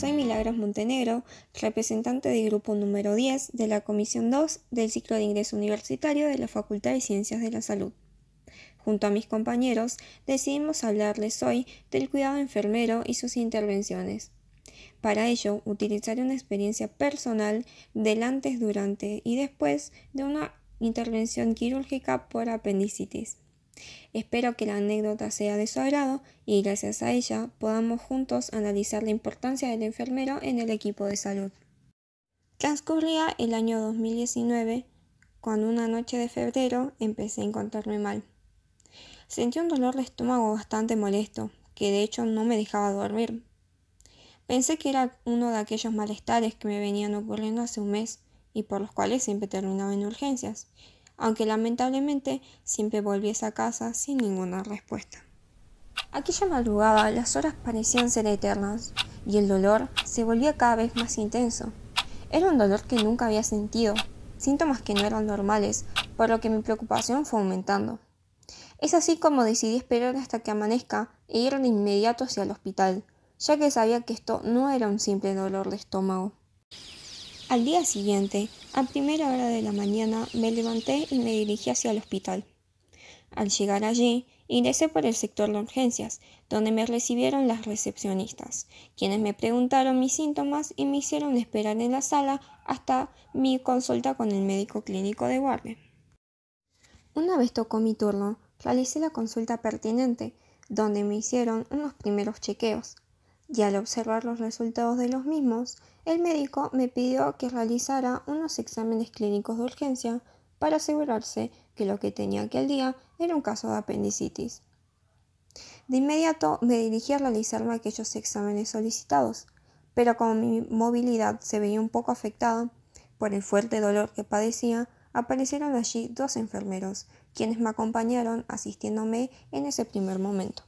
soy Milagros Montenegro, representante del grupo número 10 de la Comisión 2 del ciclo de ingreso universitario de la Facultad de Ciencias de la Salud. Junto a mis compañeros, decidimos hablarles hoy del cuidado enfermero y sus intervenciones. Para ello, utilizaré una experiencia personal del antes, durante y después de una intervención quirúrgica por apendicitis. Espero que la anécdota sea de su agrado y gracias a ella podamos juntos analizar la importancia del enfermero en el equipo de salud. Transcurría el año 2019 cuando una noche de febrero empecé a encontrarme mal. Sentí un dolor de estómago bastante molesto, que de hecho no me dejaba dormir. Pensé que era uno de aquellos malestares que me venían ocurriendo hace un mes y por los cuales siempre terminaba en urgencias, aunque lamentablemente siempre volviese a casa sin ninguna respuesta. Aquella madrugada las horas parecían ser eternas y el dolor se volvía cada vez más intenso. Era un dolor que nunca había sentido, síntomas que no eran normales, por lo que mi preocupación fue aumentando. Es así como decidí esperar hasta que amanezca e ir de inmediato hacia el hospital, ya que sabía que esto no era un simple dolor de estómago. Al día siguiente, a primera hora de la mañana, me levanté y me dirigí hacia el hospital. Al llegar allí, ingresé por el sector de urgencias, donde me recibieron las recepcionistas, quienes me preguntaron mis síntomas y me hicieron esperar en la sala hasta mi consulta con el médico clínico de guardia. Una vez tocó mi turno, realicé la consulta pertinente, donde me hicieron unos primeros chequeos, y al observar los resultados de los mismos, el médico me pidió que realizara unos exámenes clínicos de urgencia para asegurarse que lo que tenía aquel día era un caso de apendicitis. De inmediato me dirigí a realizarme aquellos exámenes solicitados, pero como mi movilidad se veía un poco afectada por el fuerte dolor que padecía, aparecieron allí dos enfermeros, quienes me acompañaron asistiéndome en ese primer momento.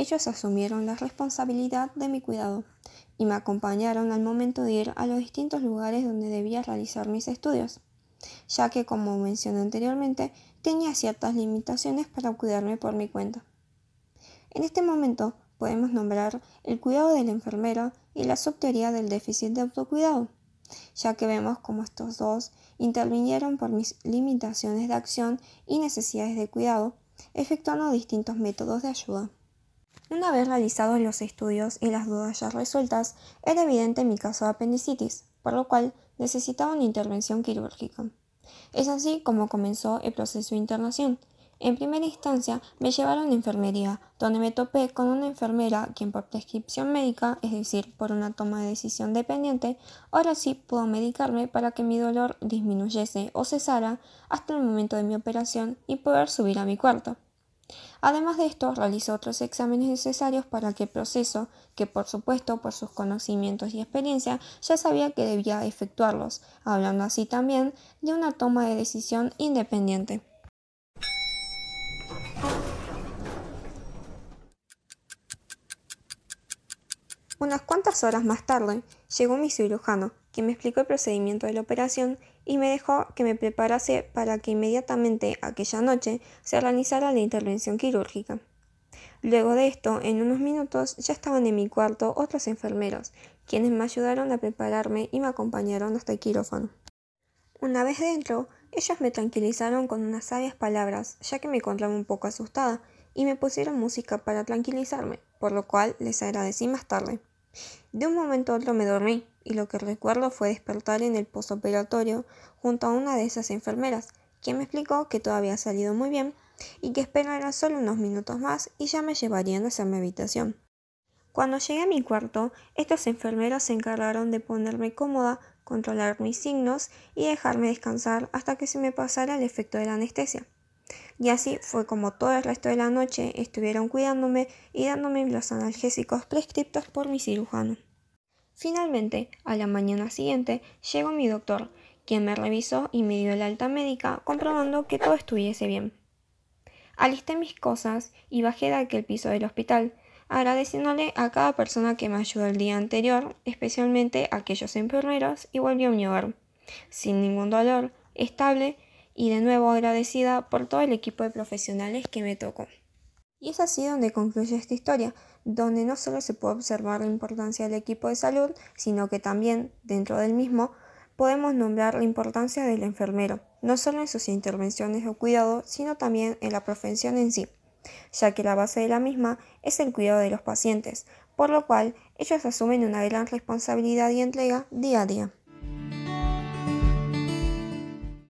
Ellos asumieron la responsabilidad de mi cuidado y me acompañaron al momento de ir a los distintos lugares donde debía realizar mis estudios, ya que, como mencioné anteriormente, tenía ciertas limitaciones para cuidarme por mi cuenta. En este momento podemos nombrar el cuidado del enfermero y la subteoría del déficit de autocuidado, ya que vemos cómo estos dos intervinieron por mis limitaciones de acción y necesidades de cuidado, efectuando distintos métodos de ayuda. Una vez realizados los estudios y las dudas ya resueltas, era evidente mi caso de apendicitis, por lo cual necesitaba una intervención quirúrgica. Es así como comenzó el proceso de internación. En primera instancia me llevaron a enfermería, donde me topé con una enfermera quien por prescripción médica, es decir, por una toma de decisión dependiente, ahora sí pudo medicarme para que mi dolor disminuyese o cesara hasta el momento de mi operación y poder subir a mi cuarto. Además de esto, realizó otros exámenes necesarios para que el proceso, que por supuesto por sus conocimientos y experiencia ya sabía que debía efectuarlos, hablando así también de una toma de decisión independiente. Unas cuantas horas más tarde, llegó mi cirujano, quien me explicó el procedimiento de la operación y me dejó que me preparase para que inmediatamente aquella noche se realizara la intervención quirúrgica. Luego de esto, en unos minutos ya estaban en mi cuarto otros enfermeros, quienes me ayudaron a prepararme y me acompañaron hasta el quirófano. Una vez dentro, ellos me tranquilizaron con unas sabias palabras, ya que me encontraba un poco asustada, y me pusieron música para tranquilizarme, por lo cual les agradecí más tarde. De un momento a otro me dormí, y lo que recuerdo fue despertar en el posoperatorio junto a una de esas enfermeras, quien me explicó que todo había salido muy bien y que esperara solo unos minutos más y ya me llevarían hacia mi habitación. Cuando llegué a mi cuarto, estos enfermeros se encargaron de ponerme cómoda, controlar mis signos y dejarme descansar hasta que se me pasara el efecto de la anestesia. Y así fue como todo el resto de la noche estuvieron cuidándome y dándome los analgésicos prescriptos por mi cirujano. Finalmente, a la mañana siguiente, llegó mi doctor, quien me revisó y me dio el alta médica, comprobando que todo estuviese bien. Alisté mis cosas y bajé de aquel piso del hospital, agradeciéndole a cada persona que me ayudó el día anterior, especialmente a aquellos enfermeros, y volví a mi hogar, sin ningún dolor, estable y de nuevo agradecida por todo el equipo de profesionales que me tocó. Y es así donde concluye esta historia, donde no solo se puede observar la importancia del equipo de salud, sino que también, dentro del mismo, podemos nombrar la importancia del enfermero, no solo en sus intervenciones o cuidado, sino también en la profesión en sí, ya que la base de la misma es el cuidado de los pacientes, por lo cual ellos asumen una gran responsabilidad y entrega día a día.